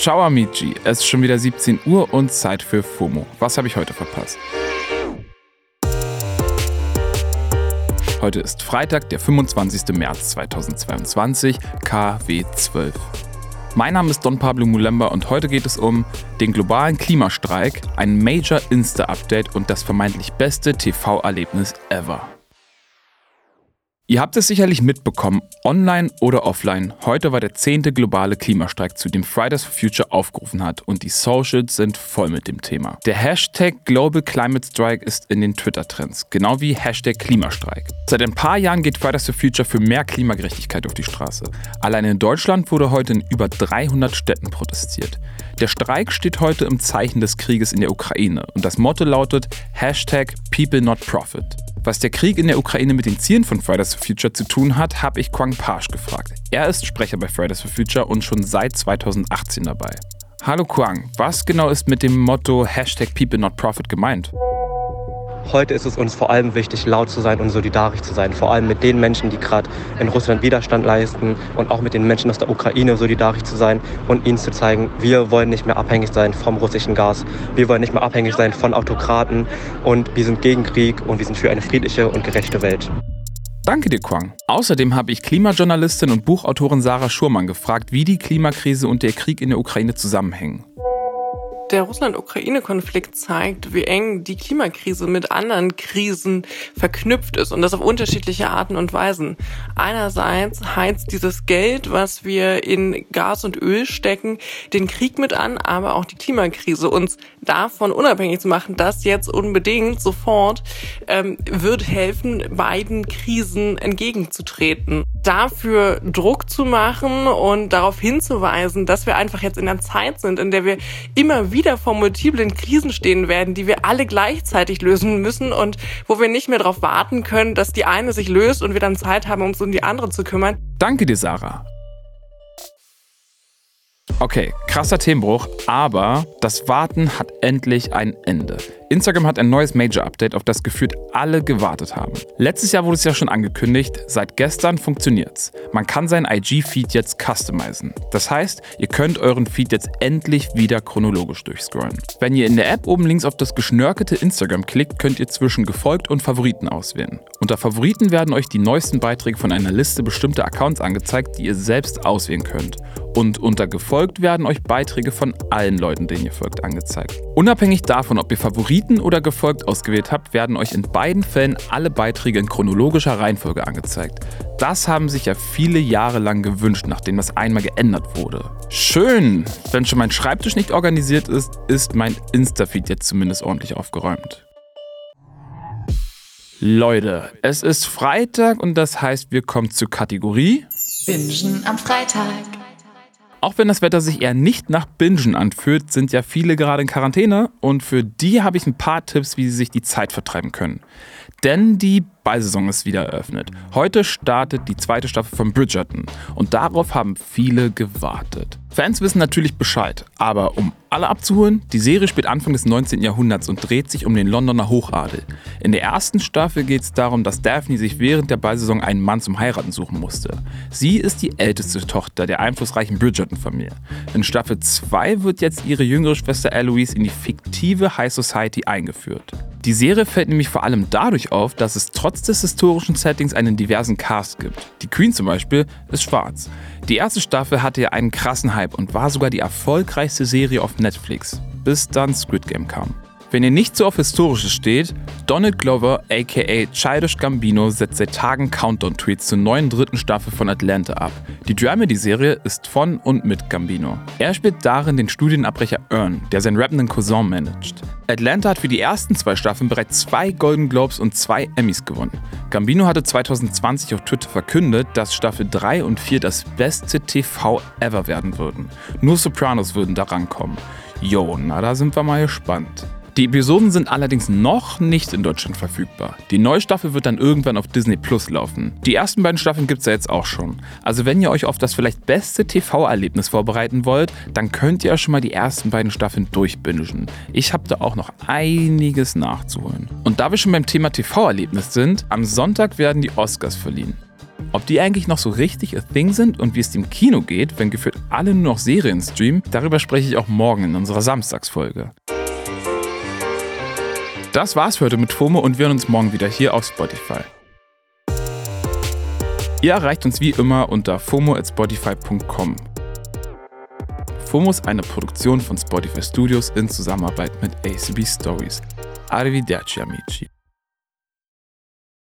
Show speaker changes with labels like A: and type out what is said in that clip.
A: Ciao amici, es ist schon wieder 17 Uhr und Zeit für FOMO. Was habe ich heute verpasst? Heute ist Freitag, der 25. März 2022, KW 12. Mein Name ist Don Pablo Mulemba und heute geht es um den globalen Klimastreik, ein Major Insta-Update und das vermeintlich beste TV-Erlebnis ever. Ihr habt es sicherlich mitbekommen, online oder offline. Heute war der zehnte globale Klimastreik, zu dem Fridays for Future aufgerufen hat und die Socials sind voll mit dem Thema. Der Hashtag Global Climate Strike ist in den Twitter-Trends, genau wie Hashtag Klimastreik. Seit ein paar Jahren geht Fridays for Future für mehr Klimagerechtigkeit auf die Straße. Allein in Deutschland wurde heute in über 300 Städten protestiert. Der Streik steht heute im Zeichen des Krieges in der Ukraine und das Motto lautet Hashtag People Not Profit. Was der Krieg in der Ukraine mit den Zielen von Fridays for Future zu tun hat, habe ich Quang Pasch gefragt. Er ist Sprecher bei Fridays for Future und schon seit 2018 dabei. Hallo Quang, was genau ist mit dem Motto Hashtag People Not Profit gemeint?
B: Heute ist es uns vor allem wichtig, laut zu sein und solidarisch zu sein. Vor allem mit den Menschen, die gerade in Russland Widerstand leisten und auch mit den Menschen aus der Ukraine solidarisch zu sein und ihnen zu zeigen, wir wollen nicht mehr abhängig sein vom russischen Gas. Wir wollen nicht mehr abhängig sein von Autokraten und wir sind gegen Krieg und wir sind für eine friedliche und gerechte Welt.
A: Danke dir, Quang. Außerdem habe ich Klimajournalistin und Buchautorin Sarah Schurmann gefragt, wie die Klimakrise und der Krieg in der Ukraine zusammenhängen.
C: Der Russland-Ukraine-Konflikt zeigt, wie eng die Klimakrise mit anderen Krisen verknüpft ist und das auf unterschiedliche Arten und Weisen. Einerseits heizt dieses Geld, was wir in Gas und Öl stecken, den Krieg mit an, aber auch die Klimakrise uns davon unabhängig zu machen, das jetzt unbedingt sofort ähm, wird helfen, beiden Krisen entgegenzutreten. Dafür Druck zu machen und darauf hinzuweisen, dass wir einfach jetzt in einer Zeit sind, in der wir immer wieder vor multiplen Krisen stehen werden, die wir alle gleichzeitig lösen müssen und wo wir nicht mehr darauf warten können, dass die eine sich löst und wir dann Zeit haben, uns um die andere zu kümmern.
A: Danke dir, Sarah. Okay, krasser Themenbruch, aber das Warten hat endlich ein Ende. Instagram hat ein neues Major-Update, auf das gefühlt alle gewartet haben. Letztes Jahr wurde es ja schon angekündigt, seit gestern funktioniert's. Man kann seinen IG-Feed jetzt customizen. Das heißt, ihr könnt euren Feed jetzt endlich wieder chronologisch durchscrollen. Wenn ihr in der App oben links auf das geschnörkelte Instagram klickt, könnt ihr zwischen gefolgt und Favoriten auswählen. Unter Favoriten werden euch die neuesten Beiträge von einer Liste bestimmter Accounts angezeigt, die ihr selbst auswählen könnt. Und unter gefolgt werden euch Beiträge von allen Leuten, denen ihr folgt, angezeigt. Unabhängig davon, ob ihr Favoriten oder gefolgt ausgewählt habt, werden euch in beiden Fällen alle Beiträge in chronologischer Reihenfolge angezeigt. Das haben sich ja viele Jahre lang gewünscht, nachdem das einmal geändert wurde. Schön! Wenn schon mein Schreibtisch nicht organisiert ist, ist mein Insta-Feed jetzt zumindest ordentlich aufgeräumt. Leute, es ist Freitag und das heißt, wir kommen zur Kategorie
D: Bingen am Freitag.
A: Auch wenn das Wetter sich eher nicht nach Bingen anfühlt, sind ja viele gerade in Quarantäne und für die habe ich ein paar Tipps, wie sie sich die Zeit vertreiben können. Denn die Ballsaison ist wieder eröffnet. Heute startet die zweite Staffel von Bridgerton und darauf haben viele gewartet. Fans wissen natürlich Bescheid, aber um alle abzuholen, die Serie spielt Anfang des 19. Jahrhunderts und dreht sich um den Londoner Hochadel. In der ersten Staffel geht es darum, dass Daphne sich während der Ballsaison einen Mann zum Heiraten suchen musste. Sie ist die älteste Tochter der einflussreichen Bridgerton-Familie. In Staffel 2 wird jetzt ihre jüngere Schwester Eloise in die fiktive High Society eingeführt. Die Serie fällt nämlich vor allem dadurch auf, dass es trotz des historischen Settings einen diversen Cast gibt. Die Queen zum Beispiel ist schwarz. Die erste Staffel hatte ja einen krassen Hype und war sogar die erfolgreichste Serie auf Netflix, bis dann Squid Game kam. Wenn ihr nicht so auf Historisches steht, Donald Glover aka Childish Gambino setzt seit Tagen Countdown-Tweets zur neuen dritten Staffel von Atlanta ab. Die Dramedy-Serie ist von und mit Gambino. Er spielt darin den Studienabbrecher Earn, der seinen rappenden Cousin managt. Atlanta hat für die ersten zwei Staffeln bereits zwei Golden Globes und zwei Emmys gewonnen. Gambino hatte 2020 auf Twitter verkündet, dass Staffel 3 und 4 das beste TV ever werden würden. Nur Sopranos würden da rankommen. Jo, na da sind wir mal gespannt. Die Episoden sind allerdings noch nicht in Deutschland verfügbar. Die neue Staffel wird dann irgendwann auf Disney Plus laufen. Die ersten beiden Staffeln gibt es ja jetzt auch schon. Also wenn ihr euch auf das vielleicht beste TV-Erlebnis vorbereiten wollt, dann könnt ihr schon mal die ersten beiden Staffeln durchbingen. Ich habe da auch noch einiges nachzuholen. Und da wir schon beim Thema TV-Erlebnis sind, am Sonntag werden die Oscars verliehen. Ob die eigentlich noch so richtig a thing sind und wie es dem Kino geht, wenn gefühlt alle nur noch Serien streamen, darüber spreche ich auch morgen in unserer Samstagsfolge. Das war's für heute mit FOMO und wir hören uns morgen wieder hier auf Spotify. Ihr erreicht uns wie immer unter fomo@spotify.com. FOMO ist eine Produktion von Spotify Studios in Zusammenarbeit mit ACB Stories. Arrivederci amici.